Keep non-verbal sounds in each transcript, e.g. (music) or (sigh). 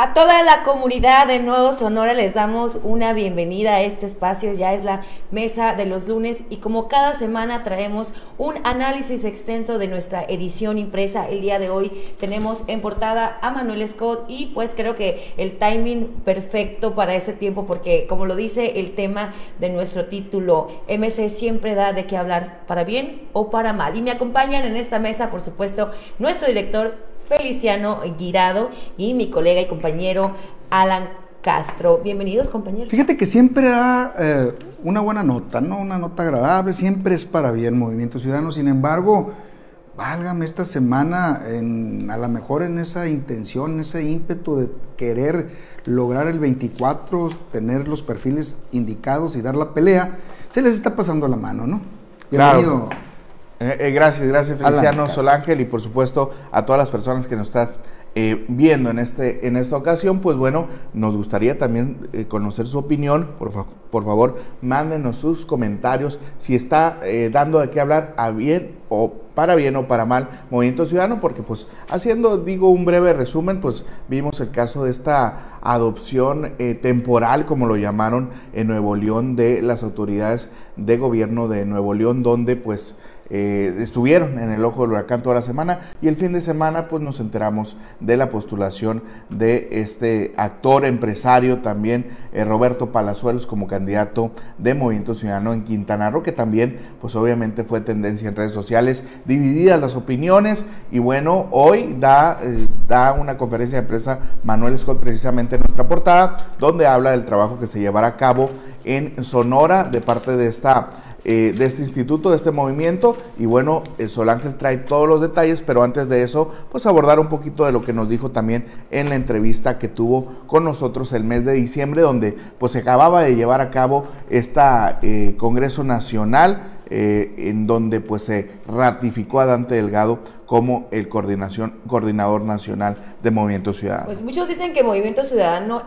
A toda la comunidad de Nuevo Sonora les damos una bienvenida a este espacio. Ya es la mesa de los lunes y como cada semana traemos un análisis extenso de nuestra edición impresa. El día de hoy tenemos en portada a Manuel Scott y pues creo que el timing perfecto para este tiempo porque como lo dice el tema de nuestro título, MC siempre da de qué hablar para bien o para mal. Y me acompañan en esta mesa, por supuesto, nuestro director Feliciano Guirado y mi colega y compañero Alan Castro. Bienvenidos, compañeros. Fíjate que siempre da eh, una buena nota, ¿no? Una nota agradable, siempre es para bien Movimiento Ciudadano. Sin embargo, válgame esta semana, en, a lo mejor en esa intención, ese ímpetu de querer lograr el 24, tener los perfiles indicados y dar la pelea, se les está pasando la mano, ¿no? Bienvenido. Eh, eh, gracias, gracias Feliciano Solángel y por supuesto a todas las personas que nos están eh, viendo en, este, en esta ocasión, pues bueno, nos gustaría también conocer su opinión. Por, por, favor, mándenos sus comentarios. Si está dando de qué hablar a bien o para bien o para mal Movimiento Ciudadano, porque pues haciendo, digo, un breve resumen, pues vimos el caso de esta adopción temporal, como lo llamaron en Nuevo León, de las autoridades de gobierno de Nuevo León, donde pues eh, estuvieron en el ojo del huracán toda la semana y el fin de semana pues nos enteramos de la postulación de este actor empresario también eh, Roberto Palazuelos como candidato de Movimiento Ciudadano en Quintana Roo que también pues obviamente fue tendencia en redes sociales divididas las opiniones y bueno hoy da, eh, da una conferencia de prensa Manuel Scott precisamente en nuestra portada donde habla del trabajo que se llevará a cabo en Sonora de parte de esta eh, de este instituto, de este movimiento. Y bueno, el Sol Ángel trae todos los detalles, pero antes de eso, pues abordar un poquito de lo que nos dijo también en la entrevista que tuvo con nosotros el mes de diciembre, donde pues se acababa de llevar a cabo este Congreso Nacional. Eh, en donde pues se ratificó a Dante Delgado como el coordinación, coordinador nacional de Movimiento Ciudadano. Pues muchos dicen que Movimiento Ciudadano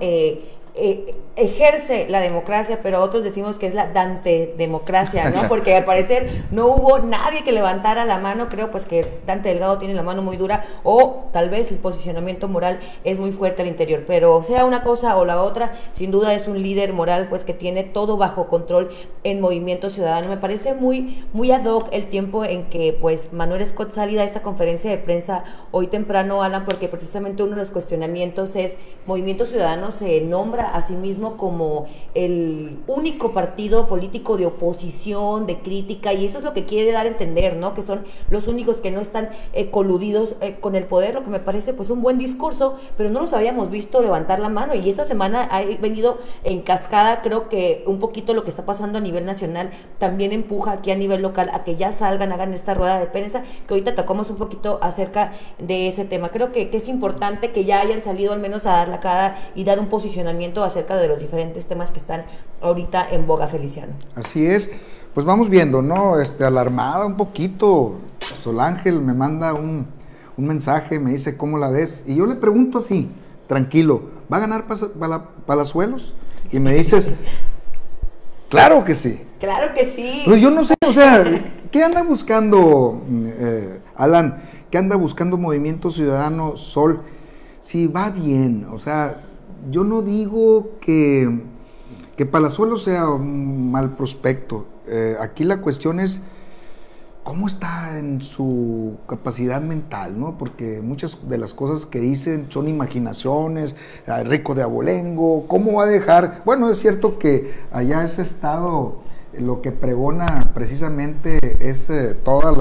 eh, ejerce la democracia, pero otros decimos que es la Dante democracia, ¿no? (laughs) Porque al parecer no hubo nadie que levantara la mano, creo pues que Dante Delgado tiene la mano muy dura o tal vez el posicionamiento moral es muy fuerte al interior, pero sea una cosa o la otra, sin duda es un líder moral pues que tiene todo bajo control en Movimiento Ciudadano. Me parece muy muy ad hoc el tiempo en que pues Manuel Scott salida a esta conferencia de prensa hoy temprano, Alan, porque precisamente uno de los cuestionamientos es Movimiento Ciudadano se nombra a sí mismo como el único partido político de oposición, de crítica, y eso es lo que quiere dar a entender, ¿no? Que son los únicos que no están eh, coludidos eh, con el poder, lo que me parece pues un buen discurso, pero no los habíamos visto levantar la mano y esta semana ha venido en cascada, creo que un poquito lo que está pasando a nivel nacional también empuja aquí a nivel local a que ya salgan, hagan esta rueda de prensa, que ahorita tocamos un poquito acerca de ese tema. Creo que es importante que ya hayan salido al menos a dar la cara y dar un posicionamiento acerca de los diferentes temas que están ahorita en boga Feliciano. Así es, pues vamos viendo, ¿no? Este, alarmada un poquito, Sol Ángel me manda un, mensaje, me dice, ¿cómo la ves? Y yo le pregunto así, tranquilo, ¿va a ganar Palazuelos? Y me dices, claro que sí. Claro que sí. Pues yo no sé, o sea, ¿qué anda buscando, eh, Alan? ¿Qué anda buscando Movimiento Ciudadano Sol? Si va bien, o sea, yo no digo que, que Palazuelo sea un mal prospecto. Eh, aquí la cuestión es cómo está en su capacidad mental, ¿no? Porque muchas de las cosas que dicen son imaginaciones, eh, rico de abolengo, ¿cómo va a dejar? Bueno, es cierto que allá ese estado lo que pregona precisamente es eh, toda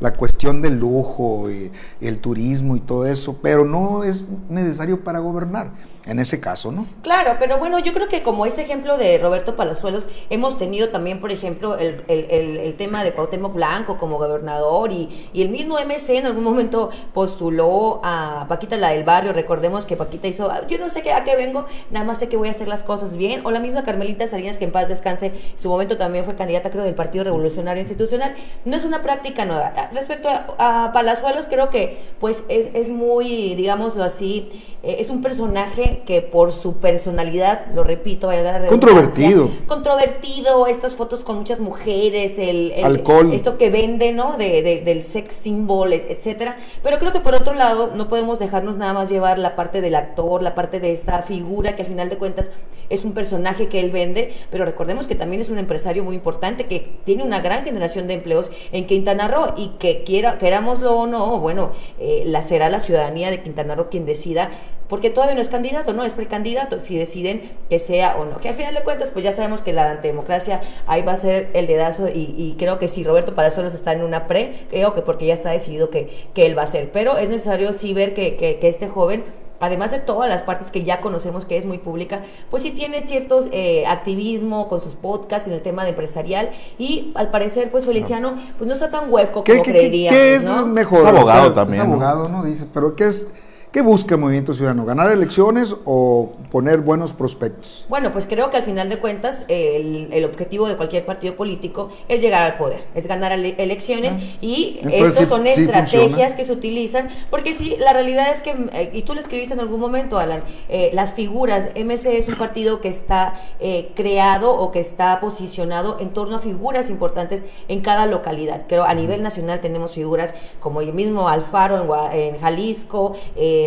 la, cuestión del lujo y, el turismo y todo eso, pero no es necesario para gobernar en ese caso, ¿no? Claro, pero bueno, yo creo que como este ejemplo de Roberto Palazuelos, hemos tenido también, por ejemplo, el, el, tema de Cuauhtémoc Blanco como gobernador y, y, el mismo MC en algún momento postuló a Paquita la del barrio, recordemos que Paquita hizo, ah, yo no sé qué, a qué vengo, nada más sé que voy a hacer las cosas bien, o la misma Carmelita Salinas, que en paz descanse, en su momento también fue candidata, creo, del Partido Revolucionario Institucional, no es una práctica nueva. Respecto a, Palazuelos, creo que pues es, es muy, digámoslo así, eh, es un personaje que por su personalidad, lo repito, vaya la controvertido. Controvertido, estas fotos con muchas mujeres, el, alcohol. Esto que vende, ¿no? De, del sex symbol, etcétera. Pero creo que por otro lado, no podemos dejarnos nada más llevar la parte del actor, la parte de esta figura que al final de cuentas es un personaje que él vende, pero recordemos que también es un empresario muy importante que tiene una gran generación de empleos en Quintana Roo y que quiera, querámoslo o no, bueno, eh, la será la ciudadanía de Quintana Roo quien decida porque todavía no es candidato, no es precandidato, si deciden que sea o no. Que al final de cuentas, pues ya sabemos que la antidemocracia ahí va a ser el dedazo y, creo que si Roberto Palazuelos está en una pre, creo que porque ya está decidido que, que él va a ser. Pero es necesario sí ver que, que, que este joven además de todas las partes que ya conocemos que es muy pública, pues sí tiene ciertos eh, activismo con sus podcasts en el tema de empresarial y al parecer pues Feliciano pues no está tan hueco como creeríamos, ¿qué, es mejor? Es abogado también. Es abogado, ¿no? Dice, pero ¿qué es ¿Qué busca Movimiento Ciudadano? ¿Ganar elecciones o poner buenos prospectos? Bueno, pues creo que al final de cuentas el, objetivo de cualquier partido político es llegar al poder, es ganar elecciones ah. y estas son estrategias que se utilizan, porque sí, la realidad es que, eh, y tú lo escribiste en algún momento, Alan, eh, las figuras, MC es un partido que está eh, creado o que está posicionado en torno a figuras importantes en cada localidad. Creo a nivel nacional tenemos figuras como el mismo Alfaro en, Jalisco,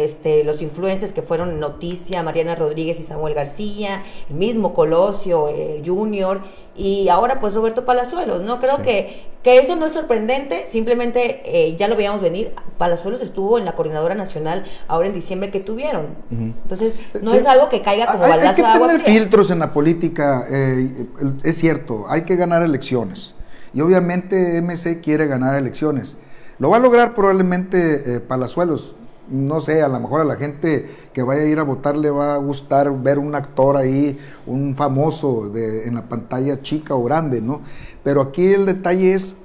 este, los influencers que fueron noticia, Mariana Rodríguez y Samuel García, el mismo Colosio eh, Junior y ahora pues Roberto Palazuelos, ¿no? Creo que, que eso no es sorprendente, simplemente eh, ya lo veíamos venir, Palazuelos estuvo en la coordinadora nacional ahora en diciembre que tuvieron, entonces no es algo que caiga como de agua. Hay que tener filtros en la política, eh, es cierto, hay que ganar elecciones y obviamente MC quiere ganar elecciones. Lo va a lograr probablemente Palazuelos, no sé, a lo mejor a la gente que vaya a ir a votar le va a gustar ver un actor ahí, un famoso de, en la pantalla chica o grande, ¿no? Pero aquí el detalle es,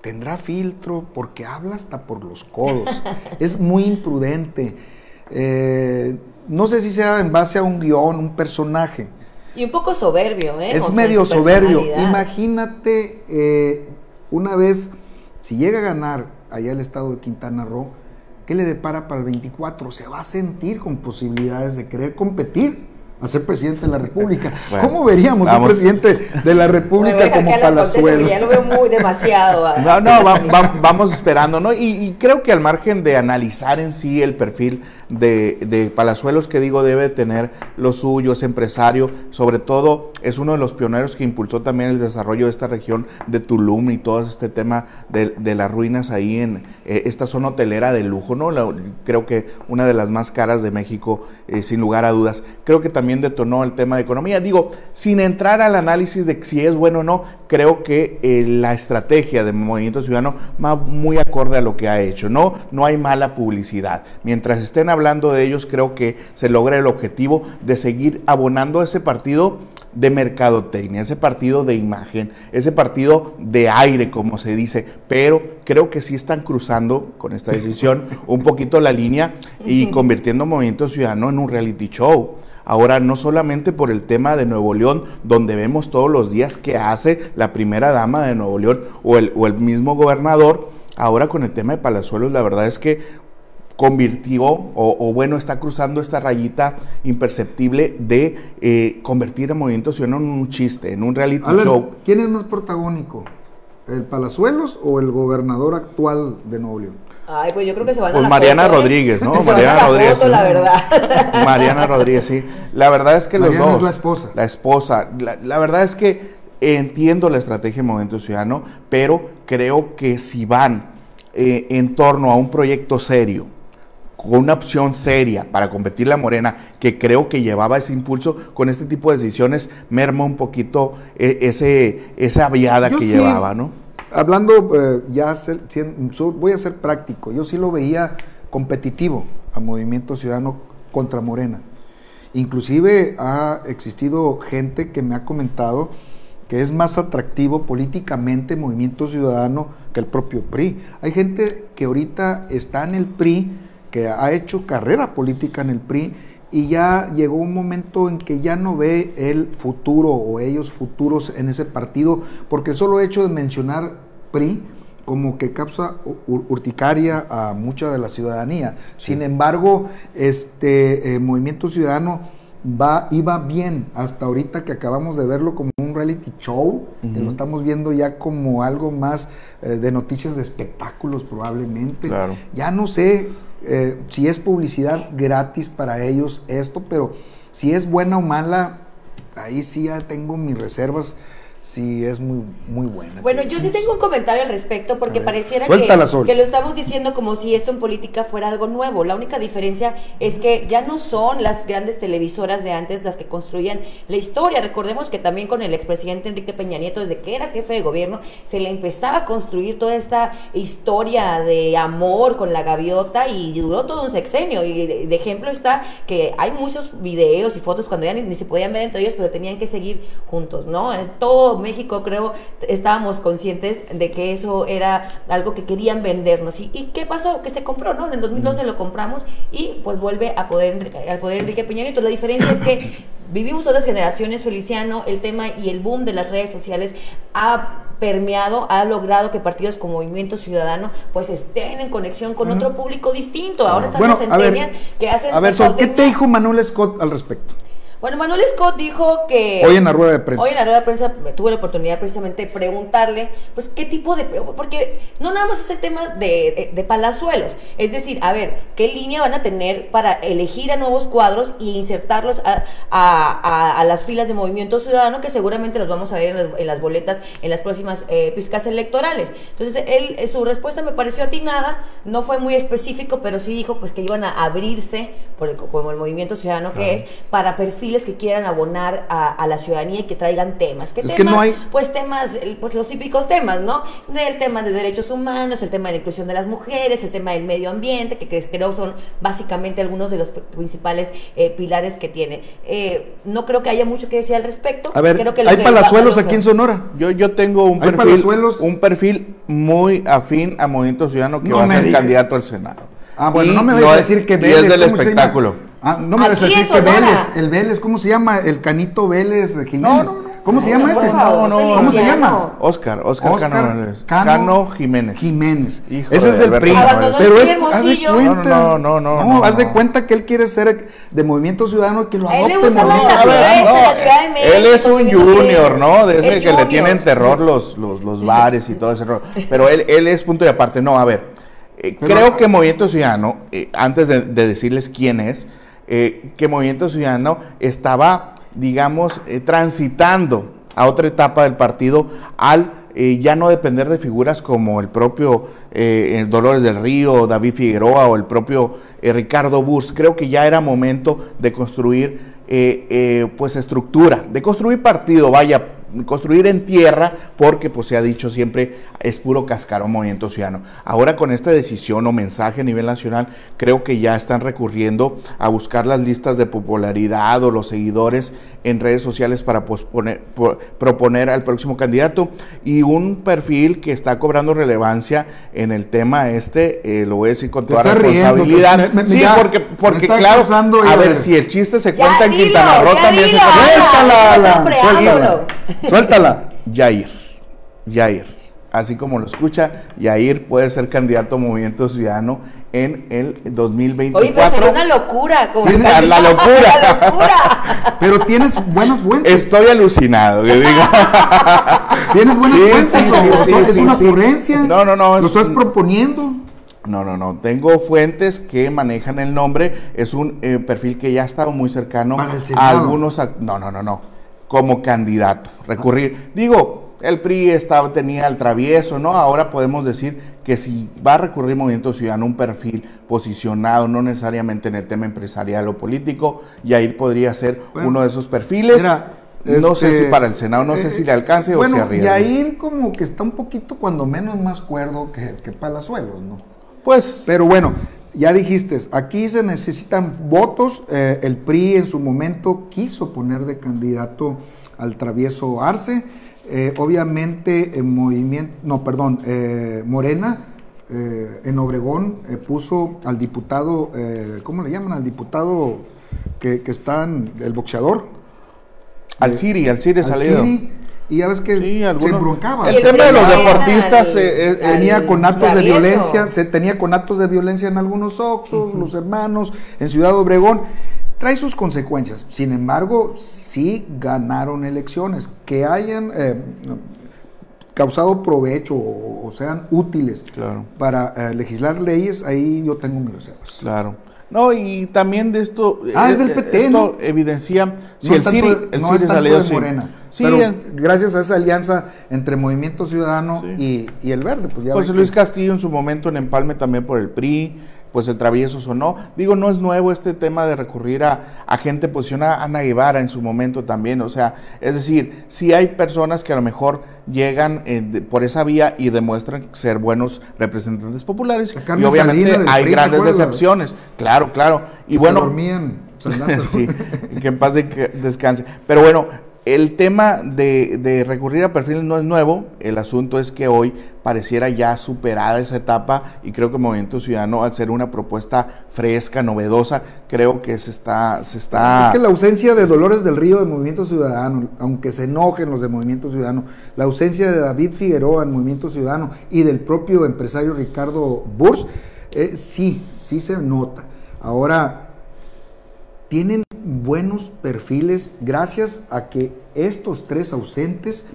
tendrá filtro porque habla hasta por los codos. (laughs) es muy imprudente. Eh, no sé si sea en base a un guion, un personaje. Y un poco soberbio, ¿eh? Es medio soberbio. Imagínate eh, una vez, si llega a ganar allá el estado de Quintana Roo, ¿Qué le depara para el 24? Se va a sentir con posibilidades de querer competir a ser presidente de la República. (laughs) ¿Cómo veríamos un presidente de la República como Palazuelos? Ya lo veo muy demasiado. (laughs) no, no, (laughs) vamos esperando, ¿no? Y, creo que al margen de analizar en sí el perfil de, Palazuelos, que digo, debe tener lo suyo, es empresario, sobre todo es uno de los pioneros que impulsó también el desarrollo de esta región de Tulum y todo este tema de, las ruinas ahí en eh, esta zona hotelera de lujo, ¿no? creo que una de las más caras de México, eh, sin lugar a dudas. Creo que también detonó el tema de economía. Digo, sin entrar al análisis de si es bueno o no, creo que eh, la estrategia de Movimiento Ciudadano va muy acorde a lo que ha hecho, ¿no? No hay mala publicidad. Mientras estén hablando de ellos, creo que se logra el objetivo de seguir abonando ese partido de mercadotecnia, ese partido de imagen, ese partido de aire, como se dice, pero creo que sí están cruzando con esta decisión (laughs) un poquito la línea y (laughs) convirtiendo Movimiento Ciudadano en un reality show. Ahora, no solamente por el tema de Nuevo León, donde vemos todos los días que hace la primera dama de Nuevo León o el, o el mismo gobernador, ahora con el tema de Palazuelos, la verdad es que convirtió, o, bueno, está cruzando esta rayita imperceptible de eh, convertir a Movimiento Ciudadano en un chiste, en un reality show. ¿Quién es más protagónico? ¿El Palazuelos o el gobernador actual de Nuevo León? Ay, pues yo creo que se van a pues Mariana ¿eh? Rodríguez, ¿no? (laughs) Mariana Rodríguez. la verdad. (laughs) Mariana Rodríguez, sí. La verdad es que los dos. es la esposa. La esposa. La, verdad es que entiendo la estrategia de Movimiento Ciudadano, pero creo que si van eh, en torno a un proyecto serio, con una opción seria para competir la Morena, que creo que llevaba ese impulso, con este tipo de decisiones merma un poquito eh, ese, esa viada que llevaba, ¿no? Hablando, eh, ya voy a ser práctico, yo sí lo veía competitivo a Movimiento Ciudadano contra Morena. Inclusive ha existido gente que me ha comentado que es más atractivo políticamente Movimiento Ciudadano que el propio PRI. Hay gente que ahorita está en el PRI que ha hecho carrera política en el PRI y ya llegó un momento en que ya no ve el futuro o ellos futuros en ese partido, porque el solo hecho de mencionar PRI como que causa urticaria a mucha de la ciudadanía. Sin embargo, este eh, Movimiento Ciudadano va, iba bien hasta ahorita que acabamos de verlo como un reality show, que lo estamos viendo ya como algo más eh, de noticias de espectáculos probablemente. Ya no sé eh, si es publicidad gratis para ellos esto, pero si es buena o mala, ahí sí ya tengo mis reservas sí es muy, muy buena. Bueno, yo sí tengo un comentario al respecto porque pareciera que, que, lo estamos diciendo como si esto en política fuera algo nuevo. La única diferencia es que ya no son las grandes televisoras de antes las que construían la historia. Recordemos que también con el expresidente Enrique Peña Nieto, desde que era jefe de gobierno, se le empezaba a construir toda esta historia de amor con la gaviota y duró todo un sexenio. Y de, ejemplo está que hay muchos videos y fotos cuando ya ni, ni se podían ver entre ellos, pero tenían que seguir juntos, ¿no? Todo México, creo, estábamos conscientes de que eso era algo que querían vendernos. ¿Y, qué pasó? Que se compró, ¿no? En el 2012 lo compramos y pues vuelve a poder, al poder Enrique Peña Nieto. La diferencia es que (coughs) vivimos todas generaciones, Feliciano, el tema y el boom de las redes sociales ha permeado, ha logrado que partidos como Movimiento Ciudadano pues estén en conexión con otro público distinto. Ahora están bueno, los que hacen... A ver, ¿qué te dijo Manuel Scott al respecto? Bueno, Manuel Scott dijo que... Hoy en la rueda de prensa. Hoy en la rueda de prensa me tuve la oportunidad precisamente de preguntarle, pues, qué tipo de... Porque no nada más es el tema de, de, palazuelos. Es decir, a ver, ¿qué línea van a tener para elegir a nuevos cuadros y insertarlos a, a, a, las filas de Movimiento Ciudadano, que seguramente los vamos a ver en las, en las boletas en las próximas eh, piscas electorales? Entonces, él, eh, su respuesta me pareció atinada, no fue muy específico, pero sí dijo pues que iban a abrirse, por el, como el Movimiento Ciudadano que es, para perfil que quieran abonar a, la ciudadanía y que traigan temas. ¿Qué temas? Que no hay... Pues temas, pues los típicos temas, ¿no? El tema de derechos humanos, el tema de la inclusión de las mujeres, el tema del medio ambiente, que creo son básicamente algunos de los principales eh, pilares que tiene. Eh, no creo que haya mucho que decir al respecto. A ver, creo que ¿hay palazuelos aquí en Sonora? Yo, yo tengo un perfil, un perfil muy afín a Movimiento Ciudadano que va a ser candidato al Senado. Ah, bueno, no me voy a decir que es del espectáculo. Ah, no me vas a decir que Vélez, el Vélez, ¿cómo se llama? El Canito Vélez Jiménez. No, no, no. ¿Cómo se llama ese? No, no, ¿Cómo se llama? Oscar, Oscar, Cano, Cano, Jiménez. Jiménez. ese es el PRI. Pero es, haz de cuenta. No, no, no, no. haz de cuenta que él quiere ser de Movimiento Ciudadano que lo adopte. Él, él es un junior, ¿no? Desde que le tienen terror los, los, los bares y todo ese rollo. Pero él, él es punto de aparte. No, a ver. Eh, creo que Movimiento Ciudadano, eh, antes de, de decirles quién es, eh, que Movimiento Ciudadano estaba, digamos, eh, transitando a otra etapa del partido al eh, ya no depender de figuras como el propio Dolores del Río, David Figueroa o el propio Ricardo Bus. Creo que ya era momento de construir pues estructura, de construir partido, vaya, construir en tierra, porque pues se ha dicho siempre es puro cascarón movimiento ciudadano. Ahora con esta decisión o mensaje a nivel nacional, creo que ya están recurriendo a buscar las listas de popularidad o los seguidores en redes sociales para proponer al próximo candidato. Y un perfil que está cobrando relevancia en el tema este, eh, lo voy a decir con toda responsabilidad. sí, porque, porque claro, a ver, si el chiste se cuenta en Quintana Roo también se Suéltala, suéltala. Yair, Yair así como lo escucha, Yair puede ser candidato a Movimiento Ciudadano en el 2024. Oye, pero será una locura. Como la, la, locura. la locura. (laughs) pero tienes buenas fuentes. Estoy alucinado, que (laughs) ¿Tienes buenas fuentes? ¿Es una ocurrencia? No, no, no. ¿Lo estás proponiendo? No, no, no. Tengo fuentes que manejan el nombre. Es un eh, perfil que ya ha estado muy cercano a algunos. No, no, no, no. Como candidato. Recurrir. Digo, el PRI estaba, tenía el travieso, ¿no? Ahora podemos decir que si va a recurrir Movimiento Ciudadano un perfil posicionado, no necesariamente en el tema empresarial o político, y ahí podría ser uno de esos perfiles. no sé este, si para el Senado, no sé si le alcance o si arriesga. Y ahí como que está un poquito, cuando menos, más cuerdo que, que Palazuelos, ¿no? Pues. Pero bueno, ya dijiste, aquí se necesitan votos. Eh, el PRI en su momento quiso poner de candidato al travieso Arce eh, obviamente, en movimiento, no, perdón, eh, Morena eh, en Obregón puso al diputado, ¿cómo le llaman? Al diputado que, que está en el boxeador. Al Siri, al Siri salido. y ya ves que se embroncaba. El tema de los deportistas eh, tenía con actos de violencia, se tenía con actos de violencia en algunos Oxos, los hermanos, en Ciudad Obregón trae sus consecuencias. Sin embargo, sí ganaron elecciones. Que hayan eh, causado provecho o, sean útiles para eh, legislar leyes, ahí yo tengo mis reservas. Claro. No, y también de esto. Ah, es del eh, PT. Esto evidencia. Si el CIRI, el no de Morena. Sí, gracias a esa alianza entre Movimiento Ciudadano y, el Verde. Pues José Luis Castillo en su momento en Empalme también por el PRI pues el travieso sonó. Digo, no es nuevo este tema de recurrir a, a gente posicionada, Ana Guevara en su momento también, o sea, es decir, si hay personas que a lo mejor llegan eh, por esa vía y demuestran ser buenos representantes populares, y obviamente hay grandes decepciones, claro, claro, y bueno... dormían. (laughs) sí, que en paz descanse. Pero bueno, el tema de, recurrir a perfiles no es nuevo, el asunto es que hoy pareciera ya superada esa etapa y creo que Movimiento Ciudadano, al ser una propuesta fresca, novedosa, creo que se está... Se está es que la ausencia de Dolores del Río de Movimiento Ciudadano, aunque se enojen los de Movimiento Ciudadano, la ausencia de David Figueroa en Movimiento Ciudadano y del propio empresario Ricardo Burs, eh, sí, sí se nota. Ahora, tienen buenos perfiles gracias a que estos tres ausentes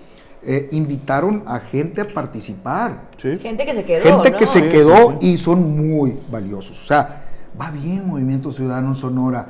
eh, invitaron a gente a participar. Gente que se quedó. Gente que se quedó y son muy valiosos. O sea, va bien Movimiento Ciudadano en Sonora.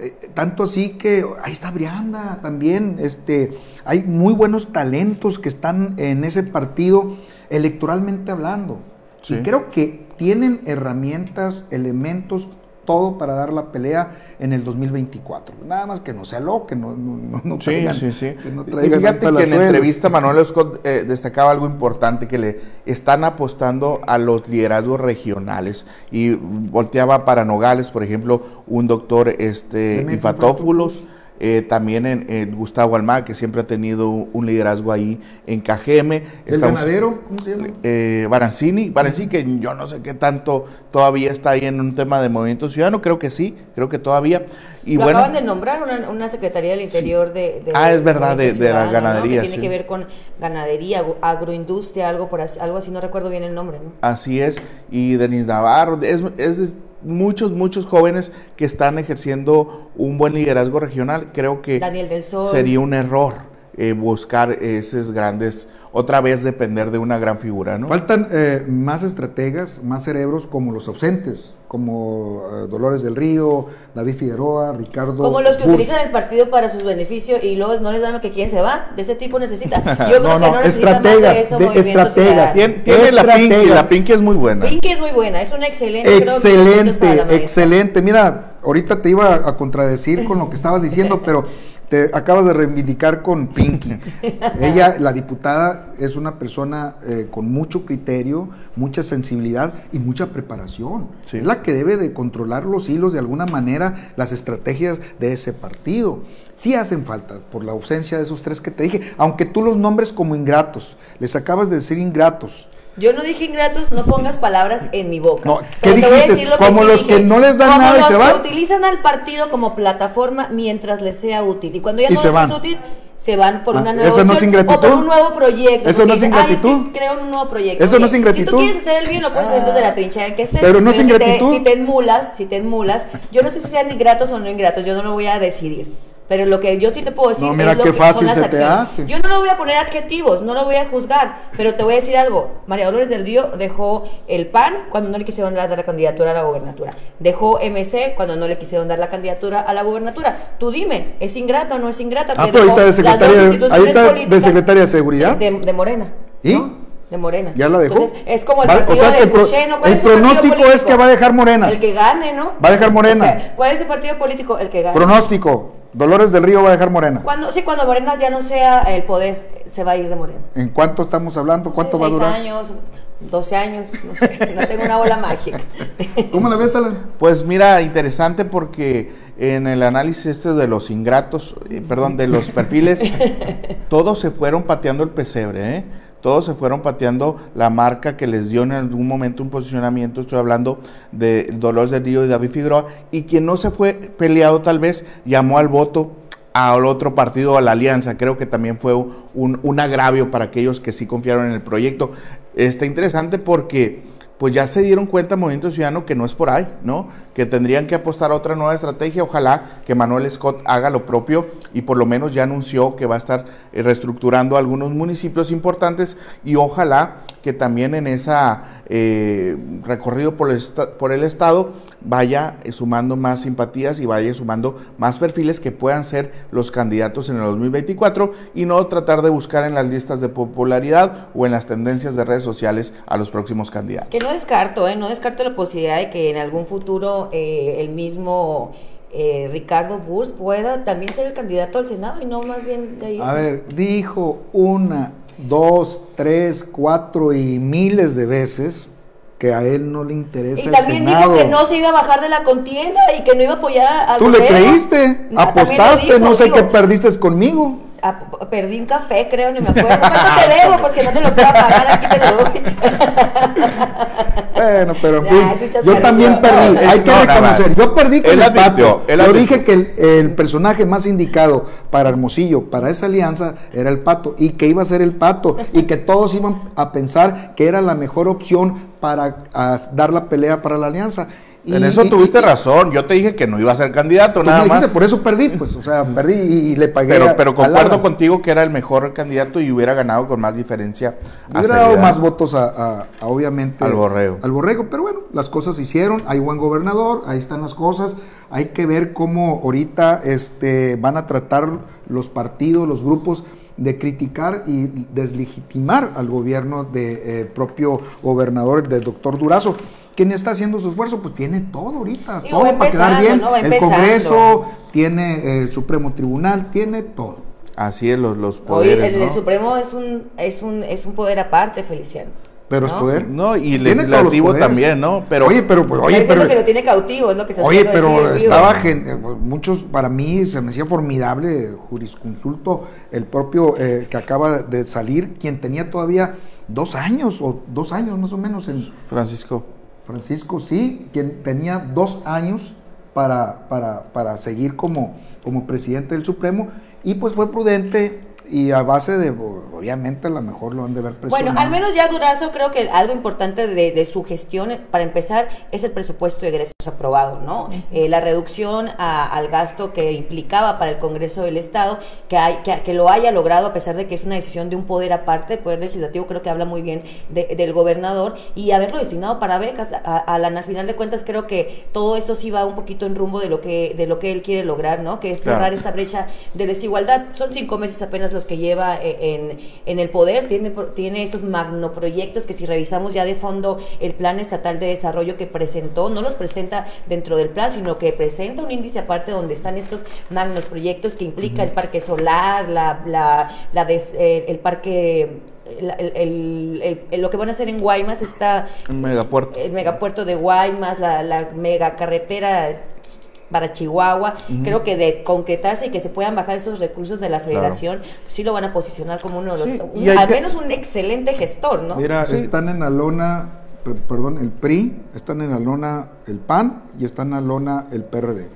Eh, tanto así que ahí está Brianda también. Este, hay muy buenos talentos que están en ese partido electoralmente hablando. Y creo que tienen herramientas, elementos todo para dar la pelea en el 2024. Nada más que no sea lo que no, no, no traigan, sí, sí, sí. Que no y fíjate que en la entrevista Manuel Scott eh, destacaba algo importante, que le están apostando a los liderazgos regionales. Y volteaba para Nogales, por ejemplo, un doctor este, Infatófulos eh, también en, Gustavo Almada, que siempre ha tenido un liderazgo ahí en Cajeme. ¿El ganadero? ¿Cómo se llama? Eh, Barancini, que yo no sé qué tanto todavía está ahí en un tema de movimiento ciudadano, creo que sí, creo que todavía. Y Lo acaban de nombrar una, Secretaría del Interior de, Ah, es verdad, de, la ganadería. Que tiene que ver con ganadería, agroindustria, algo por así, algo así, no recuerdo bien el nombre. ¿no? Así es, y Denis Navarro, es, es muchos, muchos jóvenes que están ejerciendo un buen liderazgo regional. Creo que sería un error eh, buscar esos grandes otra vez depender de una gran figura, ¿no? Faltan eh, más estrategas, más cerebros como los ausentes, como eh, Dolores del Río, David Figueroa, Ricardo. Como los que utilizan el partido para sus beneficios y luego no les dan lo que quieren, se va. De ese tipo necesita. Yo (laughs) creo no, que no, estrategas, de, estrategas. Tiene, la Pinky, la Pinky es muy buena. Pinky es muy buena, es una excelente. Excelente, excelente. Mira, ahorita te iba a contradecir con lo que estabas diciendo, (laughs) pero te acabas de reivindicar con Pinky. (laughs) Ella, la diputada, es una persona eh, con mucho criterio, mucha sensibilidad y mucha preparación. Es la que debe de controlar los hilos de alguna manera, las estrategias de ese partido. Sí hacen falta por la ausencia de esos tres que te dije, aunque tú los nombres como ingratos, les acabas de decir ingratos. Yo no dije ingratos, no pongas palabras en mi boca. No, ¿qué dijiste? como los que no les dan nada y se van. Los que utilizan al partido como plataforma mientras les sea útil. Y cuando ya no les es útil, se van por ah, una nueva ¿Eso no es ingratitud? o por un nuevo proyecto. ¿Eso no es ingratitud? es creo un nuevo proyecto. ¿Eso no es ingratitud? Si tú quieres hacer el bien, lo puedes hacer desde la trinchera en que estés. Pero no es ingratitud. Si te, si te enmulas, si te enmulas, yo no sé si sean ingratos o no ingratos, yo no lo voy a decidir. Pero lo que yo te puedo decir es lo que fácil son las acciones. Yo no lo voy a poner adjetivos, no lo voy a juzgar, pero te voy a decir algo. María Dolores del Río dejó el PAN cuando no le quisieron dar la candidatura a la gobernatura. Dejó MC cuando no le quisieron dar la candidatura a la gobernatura. Tú dime, ¿es ingrata o no es ingrata? Ah, pero ahí está de secretaria, ahí está de secretaria de seguridad. de, Morena. ¿Y? De Morena. ¿Ya la dejó? es como el partido o sea, el, el pronóstico es que va a dejar Morena. El que gane, ¿no? Va a dejar Morena. ¿Cuál es tu partido político? El que gane. Pronóstico. Dolores del Río va a dejar Morena. Cuando, sí, cuando Morena ya no sea el poder, se va a ir de Morena. ¿En cuánto estamos hablando? ¿Cuánto va a durar? años, 12 años, no sé, no tengo una bola mágica. (laughs) ¿Cómo la ves, Alan? Pues mira, interesante porque en el análisis este de los ingratos, eh, perdón, de los perfiles, (laughs) todos se fueron pateando el pesebre, ¿eh? Todos se fueron pateando la marca que les dio en algún momento un posicionamiento. Estoy hablando de Dolores del Río y David Figueroa. Y quien no se fue peleado, tal vez, llamó al voto al otro partido, a la alianza. Creo que también fue un, un agravio para aquellos que sí confiaron en el proyecto. Está interesante porque pues ya se dieron cuenta Movimiento Ciudadano que no es por ahí, ¿no? Que tendrían que apostar a otra nueva estrategia. Ojalá que Manuel Scott haga lo propio y por lo menos ya anunció que va a estar eh, reestructurando algunos municipios importantes y ojalá que también en ese eh, recorrido por el, por el Estado vaya sumando más simpatías y vaya sumando más perfiles que puedan ser los candidatos en el 2024 y no tratar de buscar en las listas de popularidad o en las tendencias de redes sociales a los próximos candidatos. Que no descarto, ¿eh? no descarto la posibilidad de que en algún futuro eh, el mismo... Eh, Ricardo Burs pueda también ser el candidato al Senado y no más bien de ahí. A ver, dijo una, dos, tres, cuatro y miles de veces que a él no le interesa y también dijo que no se iba a bajar de la contienda y que no iba a apoyar al ¿Tú le creíste? ¿Apostaste? no sé qué perdiste conmigo. Perdí un café, creo, ni me acuerdo. ¿Cuánto te debo? (laughs) Pues que no te lo puedo pagar, aquí te lo doy. bueno, pero yo también perdí. Hay que reconocer. Yo perdí con el, pato. Yo dije que el, personaje más indicado para Hermosillo, para esa alianza, era el pato. Y que iba a ser el pato. Y que todos iban a pensar que era la mejor opción para dar la pelea para la alianza. En eso tuviste razón. Yo te dije que no iba a ser candidato, nada más. por eso perdí, pues, o sea, perdí y, le pagué. Pero, pero concuerdo contigo que era el mejor candidato y hubiera ganado con más diferencia. Hubiera dado más votos a, obviamente, al borrego. Al borrego, pero bueno, las cosas se hicieron. Hay buen gobernador, ahí están las cosas. Hay que ver cómo ahorita este, van a tratar los partidos, los grupos de criticar y deslegitimar al gobierno del eh, propio gobernador, del doctor Durazo. ¿Quién está haciendo su esfuerzo? Pues tiene todo ahorita, todo para quedar bien. el Congreso, tiene el Supremo Tribunal, tiene todo. Así es, los, los poderes. el, Supremo es un, es, un, es un poder aparte, Feliciano. Pero es poder. No, y el legislativo también, ¿no? Pero, oye, pero, pues, oye, pero, que lo tiene cautivo, es lo que se Oye, pero estaba, eh, pues, muchos, para mí se me hacía formidable, jurisconsulto, el propio eh, que acaba de salir, quien tenía todavía dos años, o dos años más o menos en... Francisco. Francisco, sí, quien tenía dos años para, para, para seguir como, como presidente del Supremo, y pues fue prudente y a base de, obviamente, a lo mejor lo han de ver presionado. Bueno, al menos ya Durazo creo que algo importante de, su gestión, para empezar, es el presupuesto de egresos aprobado, ¿no? Eh, la reducción al gasto que implicaba para el Congreso del Estado, que, hay, que, lo haya logrado a pesar de que es una decisión de un poder aparte, el Poder Legislativo creo que habla muy bien del gobernador, y haberlo destinado para becas, a, al final de cuentas creo que todo esto sí va un poquito en rumbo de lo que, de lo que él quiere lograr, ¿no? Que es cerrar esta brecha de desigualdad. Son cinco meses apenas que lleva eh, en, el poder, tiene, tiene estos magnoproyectos que si revisamos ya de fondo el plan estatal de desarrollo que presentó, no los presenta dentro del plan, sino que presenta un índice aparte donde están estos magnos proyectos que implica el parque solar, la, la, la eh, el parque lo que van a hacer en Guaymas está el megapuerto. el megapuerto de Guaymas la, la mega carretera para Chihuahua. Creo que de concretarse y que se puedan bajar esos recursos de la federación, pues sí lo van a posicionar como uno de los, al menos un excelente gestor, ¿no? Mira, están en la lona, perdón, el PRI, están en la lona el PAN y están en la lona el PRD.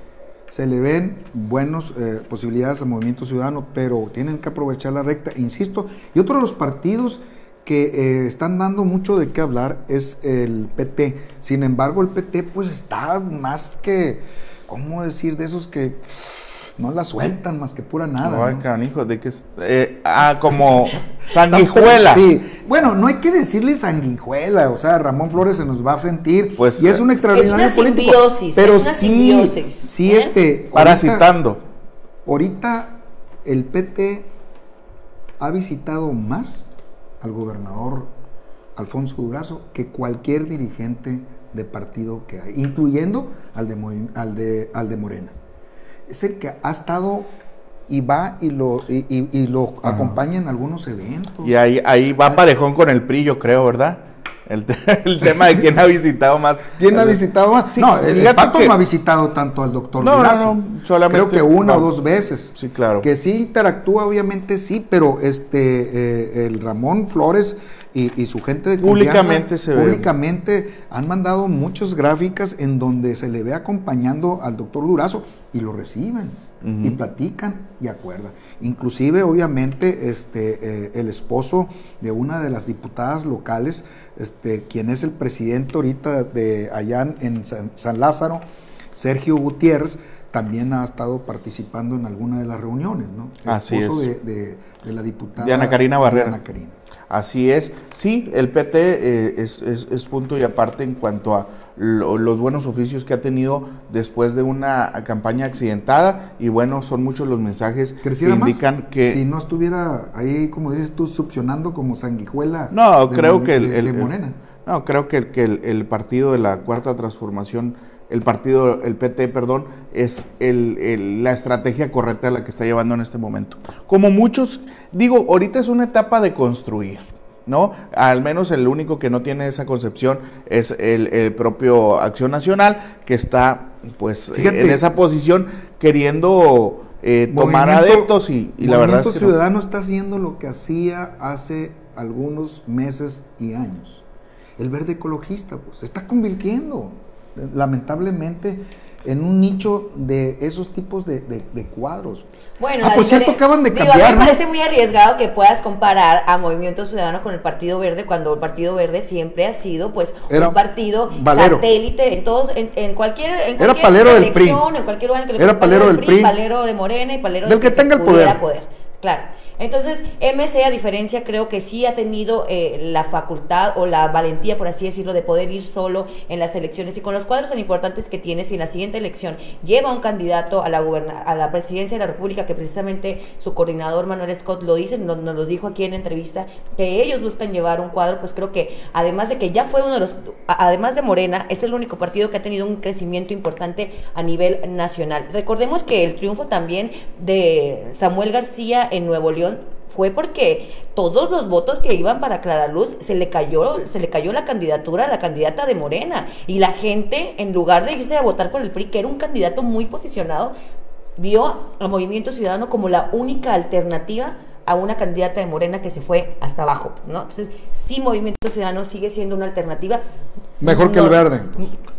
Se le ven buenas eh, posibilidades al movimiento ciudadano, pero tienen que aprovechar la recta, insisto. Y otro de los partidos que eh, están dando mucho de qué hablar es el PT. Sin embargo, el PT pues está más que ¿cómo decir? De esos que no la sueltan más que pura nada. Ay, canijo, de que eh, ah, como (laughs) sanguijuela. sí. Bueno, no hay que decirle sanguijuela, o sea, Ramón Flores se nos va a sentir pues y es un extraordinario es una Simbiosis, pero es una sí, sí ¿eh? este parasitando. Ahorita el PT ha visitado más al gobernador Alfonso Durazo que cualquier dirigente de partido que hay, incluyendo al de, al de, al de Morena. Es el que ha estado y va y lo, y, lo acompaña en algunos eventos. Y ahí, ahí va parejón con el PRI, yo creo, ¿verdad? (laughs) El, tema de quién ha visitado más. ¿Quién ha visitado más? no, el Pato no ha visitado tanto al doctor no, no, no, solamente, Creo que una o dos veces. Sí, claro. Que sí interactúa, obviamente sí, pero este, eh, el Ramón Flores y, su gente de públicamente se públicamente han mandado muchas gráficas en donde se le ve acompañando al doctor Durazo y lo reciben y platican y acuerdan. Inclusive, obviamente, este, eh, el esposo de una de las diputadas locales, este, quien es el presidente ahorita de allá en San, Lázaro, Sergio Gutiérrez, también ha estado participando en alguna de las reuniones, ¿no? El Así esposo De, la diputada Diana Karina Barrera. Así es. Sí, el PT eh, es, punto y aparte en cuanto a los buenos oficios que ha tenido después de una campaña accidentada y bueno, son muchos los mensajes que indican que... Si no estuviera ahí, como dices tú, succionando como sanguijuela. No, creo que el, Morena. no, creo que, que el partido de la Cuarta Transformación el partido, el PT, perdón, es la estrategia correcta la que está llevando en este momento. Como muchos, digo, ahorita es una etapa de construir. ¿no? Al menos el único que no tiene esa concepción es el, propio Acción Nacional, que está pues en esa posición queriendo eh, tomar adeptos y, la verdad es que Ciudadano está haciendo lo que hacía hace algunos meses y años. El verde ecologista, pues, se está convirtiendo lamentablemente en un nicho de esos tipos de, cuadros. Bueno, ah, por cierto, acaban de cambiar. a mí me parece muy arriesgado que puedas comparar a Movimiento Ciudadano con el Partido Verde cuando el Partido Verde siempre ha sido pues un partido satélite en todos, en, cualquier, en Era palero del PRI. en cualquier lugar que le Era palero del PRI, palero de Morena y palero del que, tenga el poder. Claro. Entonces, MC, a diferencia, creo que sí ha tenido eh, la facultad o la valentía, por así decirlo, de poder ir solo en las elecciones y con los cuadros tan importantes que tiene, si en la siguiente elección lleva un candidato a la, a la presidencia de la República, que precisamente su coordinador Manuel Scott lo dice, nos, nos lo dijo aquí en entrevista, que ellos buscan llevar un cuadro, pues creo que además de que ya fue uno de los, además de Morena, es el único partido que ha tenido un crecimiento importante a nivel nacional. Recordemos que el triunfo también de Samuel García en Nuevo León, fue porque todos los votos que iban para Clara Luz se le cayó, se le cayó la candidatura a la candidata de Morena. Y la gente, en lugar de irse a votar por el PRI, que era un candidato muy posicionado, vio al Movimiento Ciudadano como la única alternativa a una candidata de Morena que se fue hasta abajo, ¿no? Entonces, sí, Movimiento Ciudadano sigue siendo una alternativa. Mejor que el verde.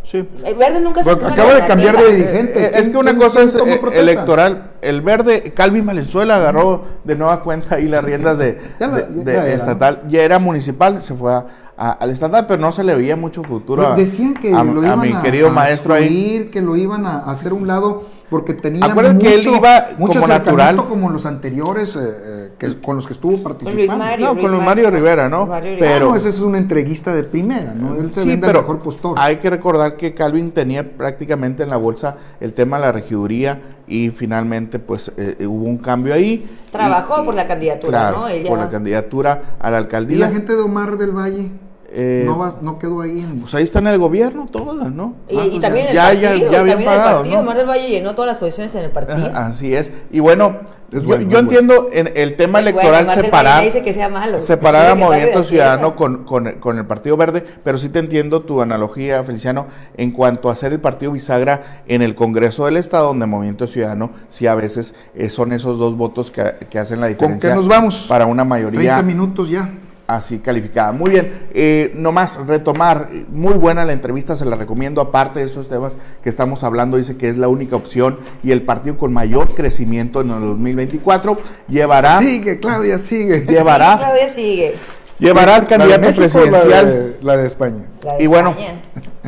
Sí. El verde nunca se Acaba de cambiar de dirigente. Eh, es que una cosa es eh, electoral. El verde, Calvin Valenzuela agarró de nueva cuenta ahí las riendas de, (laughs) estatal. Ya era municipal, se fue al estatal, pero no se le veía mucho futuro. Pues decían que a, lo iban a mi querido maestro ahí. Que lo iban a hacer un lado porque tenía mucho, que él iba mucho como natural como los anteriores eh, eh, con los que estuvo participando. Con no, con Mario Rivera, ¿no? pero ah, ese es un entreguista de primera, ¿no? Él se vende mejor postor. Hay que recordar que Calvin tenía prácticamente en la bolsa el tema de la regiduría y finalmente pues eh, hubo un cambio ahí. Trabajó por la candidatura, ¿no? Por la candidatura a la alcaldía. ¿Y la gente de Omar del Valle? Eh, no, no quedó ahí en... Pues ahí está en el gobierno todas, ¿no? Y, ah, también el partido, ya, también el partido, Mar del Valle llenó todas las posiciones en el partido. (laughs) Así es. Y bueno, yo, entiendo en el tema electoral separar, dice que sea malo, separar a Movimiento Ciudadano con, con, el Partido Verde, pero sí te entiendo tu analogía, Feliciano, en cuanto a ser el partido bisagra en el Congreso del Estado, donde Movimiento Ciudadano sí a veces eh, son esos dos votos que, que hacen la diferencia. ¿Con qué nos vamos? Para una mayoría. 30 minutos ya así calificada. Muy bien, eh, nomás retomar, muy buena la entrevista, se la recomiendo, aparte de esos temas que estamos hablando, dice que es la única opción y el partido con mayor crecimiento en el 2024 llevará... Sigue, Claudia, sigue. (laughs) Llevará... Claudia sigue. Llevará al candidato presidencial. La de, España. y bueno,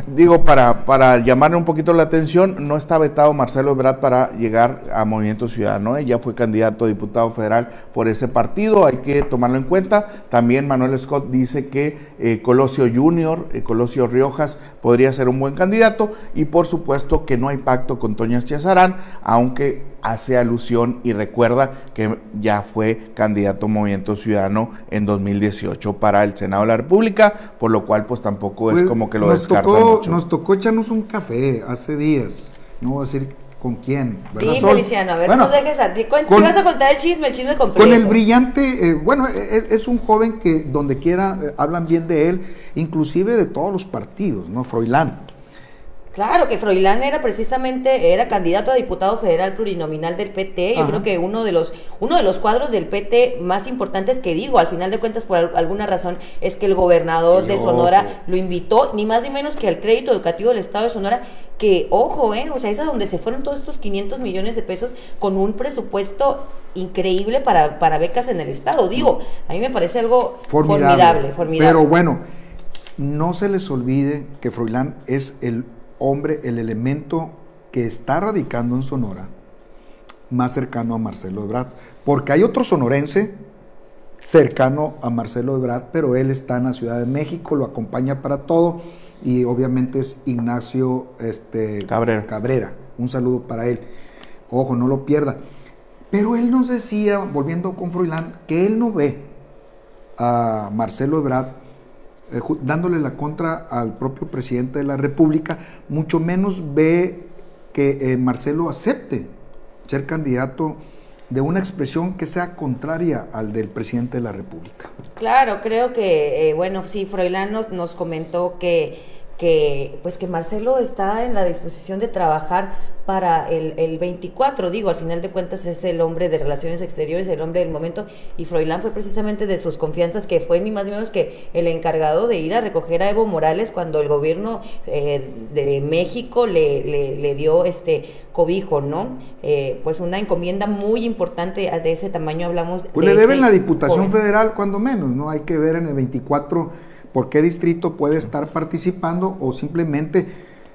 digo, para, para llamarle un poquito la atención, no está vetado Marcelo Ebrard para llegar a Movimiento Ciudadano. Ya fue candidato a diputado federal por ese partido, hay que tomarlo en cuenta. También Manuel Scott dice que eh, Colosio Junior, eh, Colosio Riojas, podría ser un buen candidato. Y por supuesto que no hay pacto con Toñas Chazarán, aunque hace alusión y recuerda que ya fue candidato a Movimiento Ciudadano en 2018 para el Senado de la República, por lo cual pues tampoco es pues, como que lo descarta Nos tocó echarnos un café hace días, no voy a decir con quién. ¿verdad? Sí, Feliciano, a ver, no dejes a ti. Con, vas a contar el chisme, el chisme completo. Con el brillante, eh, bueno, e, e, es, un joven que donde quiera eh, hablan bien de él, inclusive de todos los partidos, ¿no? Froilán Claro, que Froilán era precisamente, era candidato a diputado federal plurinominal del PT. Yo creo que uno de los, uno de los cuadros del PT más importantes que digo, al final de cuentas, por alguna razón, es que el gobernador de Sonora lo invitó, ni más ni menos que al crédito educativo del Estado de Sonora, que, ojo, eh, o sea, es a donde se fueron todos estos 500 millones de pesos con un presupuesto increíble para, para becas en el Estado. Digo, a mí me parece algo formidable, formidable. Pero bueno, no se les olvide que Froilán es el hombre, el elemento que está radicando en Sonora más cercano a Marcelo Ebrard. Porque hay otro sonorense cercano a Marcelo Ebrard, pero él está en la Ciudad de México, lo acompaña para todo y obviamente es Ignacio este, Cabrera. Cabrera. Un saludo para él. Ojo, no lo pierda. Pero él nos decía, volviendo con Froilán, que él no ve a Marcelo Ebrard eh, dándole la contra al propio presidente de la República, mucho menos ve que eh, Marcelo acepte ser candidato de una expresión que sea contraria al del presidente de la República. Claro, creo que, eh, bueno, sí, Froilán nos comentó que que pues que Marcelo está en la disposición de trabajar para el, el, 24, digo, al final de cuentas es el hombre de relaciones exteriores, el hombre del momento, y Froilán fue precisamente de sus confianzas que fue ni más ni menos que el encargado de ir a recoger a Evo Morales cuando el gobierno eh, de México le, le, dio este cobijo, ¿no? Eh, pues una encomienda muy importante de ese tamaño hablamos. Pues le deben la Diputación Federal cuando menos, ¿no? Hay que ver en el 24 por qué distrito puede estar participando o simplemente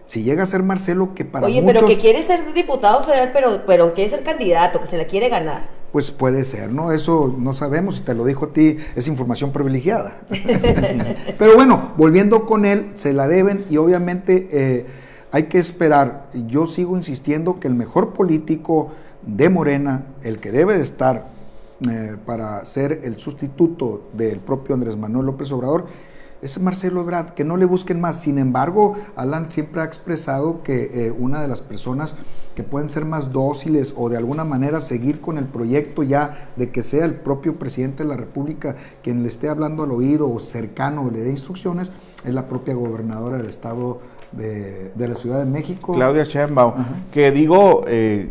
si llega a ser Marcelo que para Oye, pero que quiere ser diputado federal, pero, pero quiere ser candidato, que se la quiere ganar. Pues puede ser, ¿no? Eso no sabemos, si te lo dijo a ti, es información privilegiada. (laughs) (laughs) pero bueno, volviendo con él, se la deben y obviamente eh, hay que esperar. Yo sigo insistiendo que el mejor político de Morena, el que debe de estar eh, para ser el sustituto del propio Andrés Manuel López Obrador, es Marcelo Ebrard, que no le busquen más. Sin embargo, Alan siempre ha expresado que eh, una de las personas que pueden ser más dóciles o de alguna manera seguir con el proyecto ya de que sea el propio presidente de la República quien le esté hablando al oído o cercano o le dé instrucciones, es la propia gobernadora del estado de, la Ciudad de México. Claudia Sheinbaum, que digo, eh,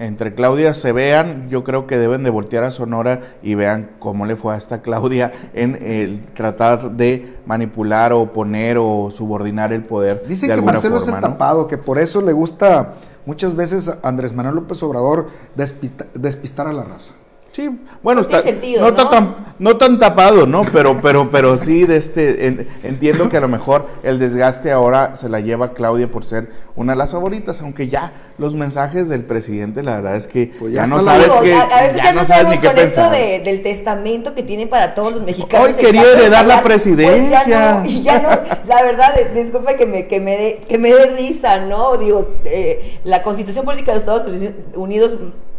entre Claudia se vean, yo creo que deben de voltear a Sonora y vean cómo le fue a esta Claudia en el tratar de manipular o poner o subordinar el poder. Dice que Marcelo es el tapado, que por eso le gusta muchas veces a Andrés Manuel López Obrador despistar a la raza. Sí, bueno, está, no, Tan, no tan tapado, ¿no? Pero, pero, pero sí, de este, entiendo que a lo mejor el desgaste ahora se la lleva Claudia por ser una de las favoritas, aunque ya los mensajes del presidente, la verdad es que pues ya, no sabes que, a, veces ya, no sabes ni qué con pensar. de, del testamento que tiene para todos los mexicanos. Hoy quería heredar la presidencia. Pues ya, no, la verdad, disculpe que me, que me dé que me dé risa, ¿no? Digo, eh, la Constitución Política de los Estados Unidos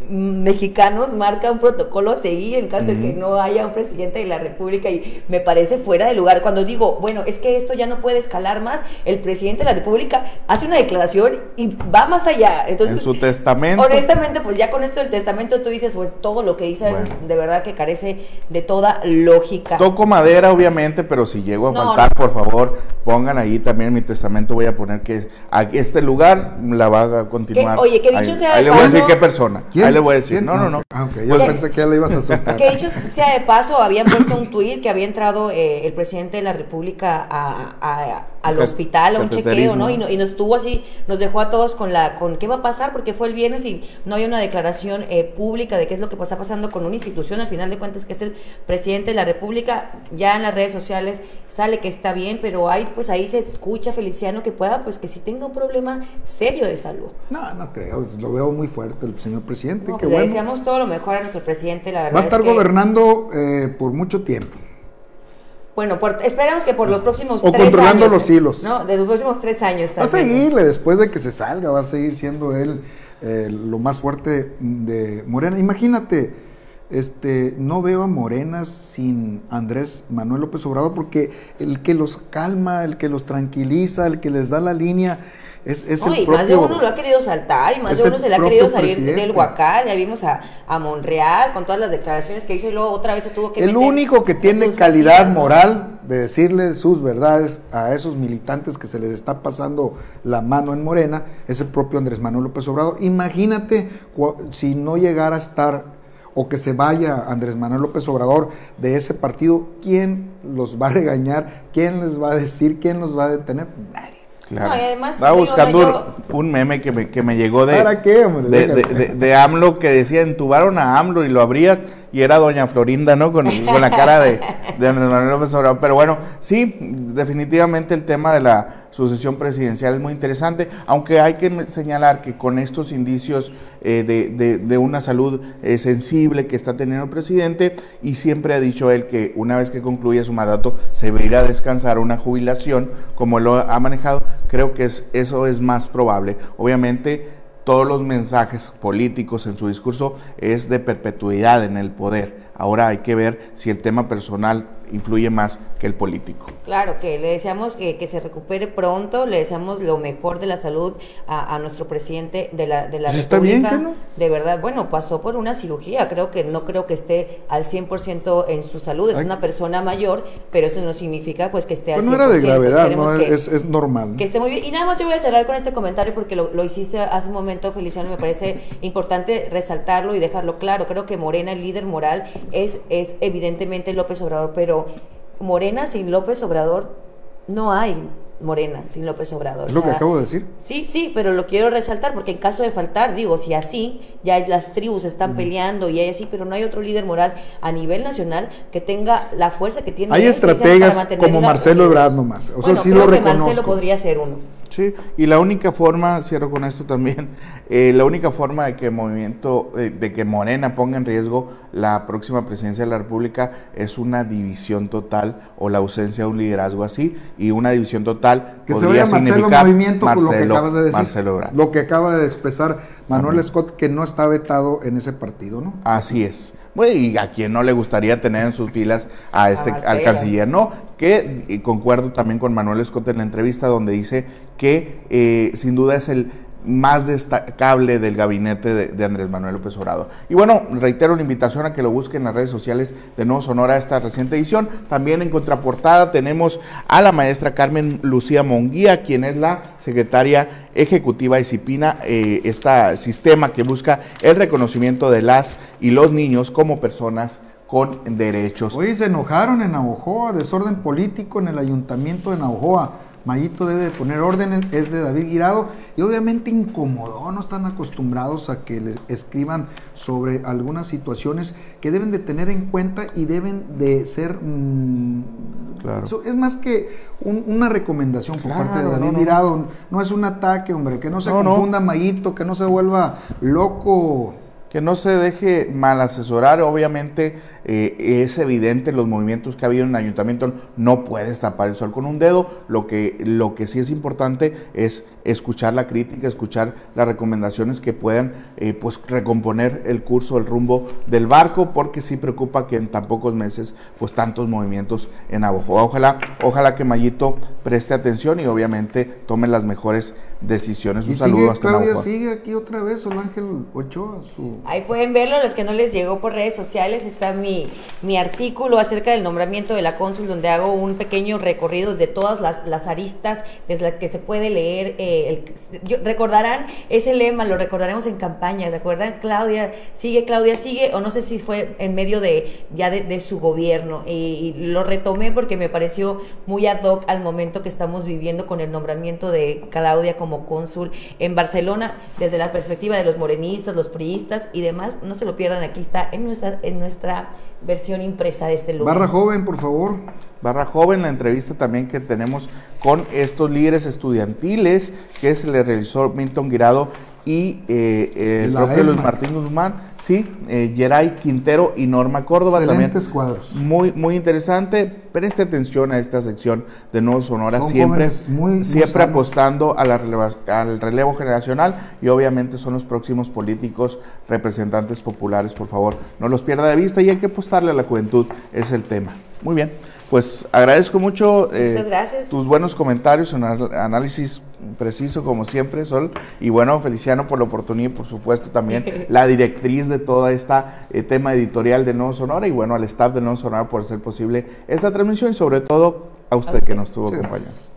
mexicanos marca un protocolo a seguir en caso de que no haya un presidente de la República y me parece fuera de lugar. Cuando digo, bueno, es que esto ya no puede escalar más, el presidente de la República hace una declaración y va más allá. Entonces, en su testamento. Honestamente, pues ya con esto del testamento tú dices, bueno, todo lo que dice de verdad que carece de toda lógica. Toco madera, obviamente, pero si llego a faltar, por favor, pongan ahí también mi testamento, voy a poner que a este lugar la va a continuar. oye, que dicho sea ahí le voy a decir qué persona le voy a decir. No, no, no. Ah, yo pensé que ya le ibas a soltar. Que dicho sea de paso, habían puesto un tuit que había entrado eh, el presidente de la República a, al hospital, a un chequeo, ¿no? Y, y, nos estuvo así, nos dejó a todos con la, con qué va a pasar, porque fue el viernes y no hay una declaración eh, pública de qué es lo que está pasando con una institución, al final de cuentas, que es el presidente de la República. Ya en las redes sociales sale que está bien, pero hay, pues ahí se escucha Feliciano que pueda, pues que si tenga un problema serio de salud. No, no creo, lo veo muy fuerte el señor presidente pues le deseamos todo lo mejor a nuestro presidente, la verdad. Va a estar gobernando eh, por mucho tiempo. Bueno, esperamos que por los próximos o controlando los hilos. ¿no? De los próximos tres años. Va a seguirle después de que se salga, va a seguir siendo él eh, lo más fuerte de Morena. Imagínate, este, no veo a Morenas sin Andrés Manuel López Obrador porque el que los calma, el que los tranquiliza, el que les da la línea Es, es no, el y propio, más de uno lo ha querido saltar, y más de uno se le ha querido salir presidente. del huacal. Ya vimos a, a Monreal con todas las declaraciones que hizo y luego otra vez se tuvo que El meter único que en tiene calidad moral de decirle sus verdades a esos militantes que se les está pasando la mano en Morena es el propio Andrés Manuel López Obrador. Imagínate si no llegara a estar o que se vaya Andrés Manuel López Obrador de ese partido, ¿quién los va a regañar? ¿Quién les va a decir? ¿Quién los va a detener? Nadie. Claro. No, y además, Estaba digo, buscando yo- un meme que me, que me llegó de, ¿Para qué, hombre? de, de, de- de AMLO que decía, entubaron a AMLO y lo abrías y era doña Florinda, ¿no? Con, la cara de, Andrés Manuel López Obrador. Pero bueno, sí, definitivamente el tema de la sucesión presidencial es muy interesante, aunque hay que señalar que con estos indicios eh, de, de- de una salud eh, sensible que está teniendo el presidente, y siempre ha dicho él que una vez que concluya su mandato se va a a descansar una jubilación, como lo ha manejado, creo que es, eso es más probable. Obviamente, todos los mensajes políticos en su discurso es de perpetuidad en el poder. Ahora hay que ver si el tema personal influye más que el político. Claro, que le deseamos que, que se recupere pronto, le deseamos lo mejor de la salud a, a nuestro presidente de la, de la Pues está bien, República. ¿que no? De verdad, bueno, pasó por una cirugía, creo que no creo que esté al 100% en su salud, es Ay. una persona mayor, pero eso no significa pues que esté al Pues 100%. no era de gravedad, ¿no? que- es, es normal. que esté muy bien. Y nada más yo voy a cerrar con este comentario porque lo, lo hiciste hace un momento, Feliciano, me parece (laughs) importante resaltarlo y dejarlo claro. Creo que Morena, el líder moral, es, es evidentemente López Obrador, pero Morena sin López Obrador no hay Morena sin López Obrador. Es lo O sea, que acabo de decir. Sí, sí, pero lo quiero resaltar porque en caso de faltar, digo, si así ya las tribus están peleando y hay así, pero no hay otro líder moral a nivel nacional que tenga la fuerza que tiene Hay precisamente estrategas como Marcelo Ebrard nomás. O sea, Bueno, sí creo lo que Marcelo reconozco. podría ser uno. Sí, y la única forma, cierro con esto también, (laughs) eh, la única forma de que movimiento, eh, de que Morena ponga en riesgo la próxima presidencia de la República es una división total o la ausencia de un liderazgo así y una división total Que se vaya Marcelo significar Movimiento por lo que Marcelo- acabas de decir. Marcelo. Lo que acaba de expresar Manuel Scott, que no está vetado en ese partido, ¿no? Así es. Bueno, y a quien no le gustaría tener en sus filas a este Marcelo. al canciller, no, que y concuerdo también con Manuel Scott en la entrevista donde dice que eh, sin duda es el más destacable del gabinete de, Andrés Manuel López Obrador. Y bueno, reitero la invitación a que lo busquen en las redes sociales de Nuevo Sonora esta reciente edición. También en contraportada tenemos a la maestra Carmen Lucía Monguía, quien es la secretaria ejecutiva de CIPINA, eh, este sistema que busca el reconocimiento de las y los niños como personas con derechos. Oye, se enojaron en Navojoa, desorden político en el ayuntamiento de Navojoa. Mayito debe de poner órdenes, es de David Guirado y obviamente incomodó, no están acostumbrados a que le escriban sobre algunas situaciones que deben de tener en cuenta y deben de ser... mm, Claro. eso es más que un- una recomendación por parte de David no, no. Guirado, no es un ataque, hombre, que no se no. confunda Mayito, que no se vuelva loco. Que no se deje mal asesorar, obviamente eh, es evidente los movimientos que ha habido en el ayuntamiento, no puedes tapar el sol con un dedo, lo que, lo que sí es importante es escuchar la crítica, escuchar las recomendaciones que puedan eh, pues recomponer el curso, el rumbo del barco, porque sí preocupa que en tan pocos meses pues tantos movimientos en Abojoa. Ojalá, ojalá que Mayito preste atención y obviamente tome las mejores decisiones. Un Y saludo sigue, hasta Claudia, Navajo. sigue aquí otra vez, Sol Ángel Ochoa, su... Ahí pueden verlo, los que no les llegó por redes sociales, está mi, mi artículo acerca del nombramiento de la cónsul, donde hago un pequeño recorrido de todas las, las aristas desde las que se puede leer. eh, el- yo- recordarán ese lema, lo recordaremos en campaña, ¿de acuerdan? Claudia, sigue, Claudia, sigue, o no sé si fue en medio de ya de, de su gobierno. Y, y lo retomé porque me pareció muy ad hoc al momento que estamos viviendo con el nombramiento de Claudia como cónsul en Barcelona, desde la perspectiva de los morenistas, los priistas y demás. No se lo pierdan, aquí está en nuestra, en nuestra versión impresa de este lunes. Barra joven, por favor. Barra Joven, la entrevista también que tenemos con estos líderes estudiantiles que se le realizó Milton Guirado y eh, el La propio Luis. Martín Guzmán, sí, eh, Geray Quintero y Norma Córdoba Excelentes también. cuadros. Muy, muy interesante. Preste atención a esta sección de Nuevo Sonora, Son siempre, muy- siempre apostando a la releva- al relevo generacional y obviamente son los próximos políticos representantes populares, por favor, no los pierda de vista y hay que apostarle a la juventud, es el tema. Muy bien. Pues agradezco mucho eh, gracias. tus buenos comentarios, un análisis preciso como siempre, Sol. Y bueno, Feliciano por la oportunidad y por supuesto también (laughs) la directriz de toda esta eh, tema editorial de Nuevo Sonora y bueno, al staff de Nuevo Sonora por hacer posible esta transmisión y sobre todo a usted, que nos estuvo acompañando.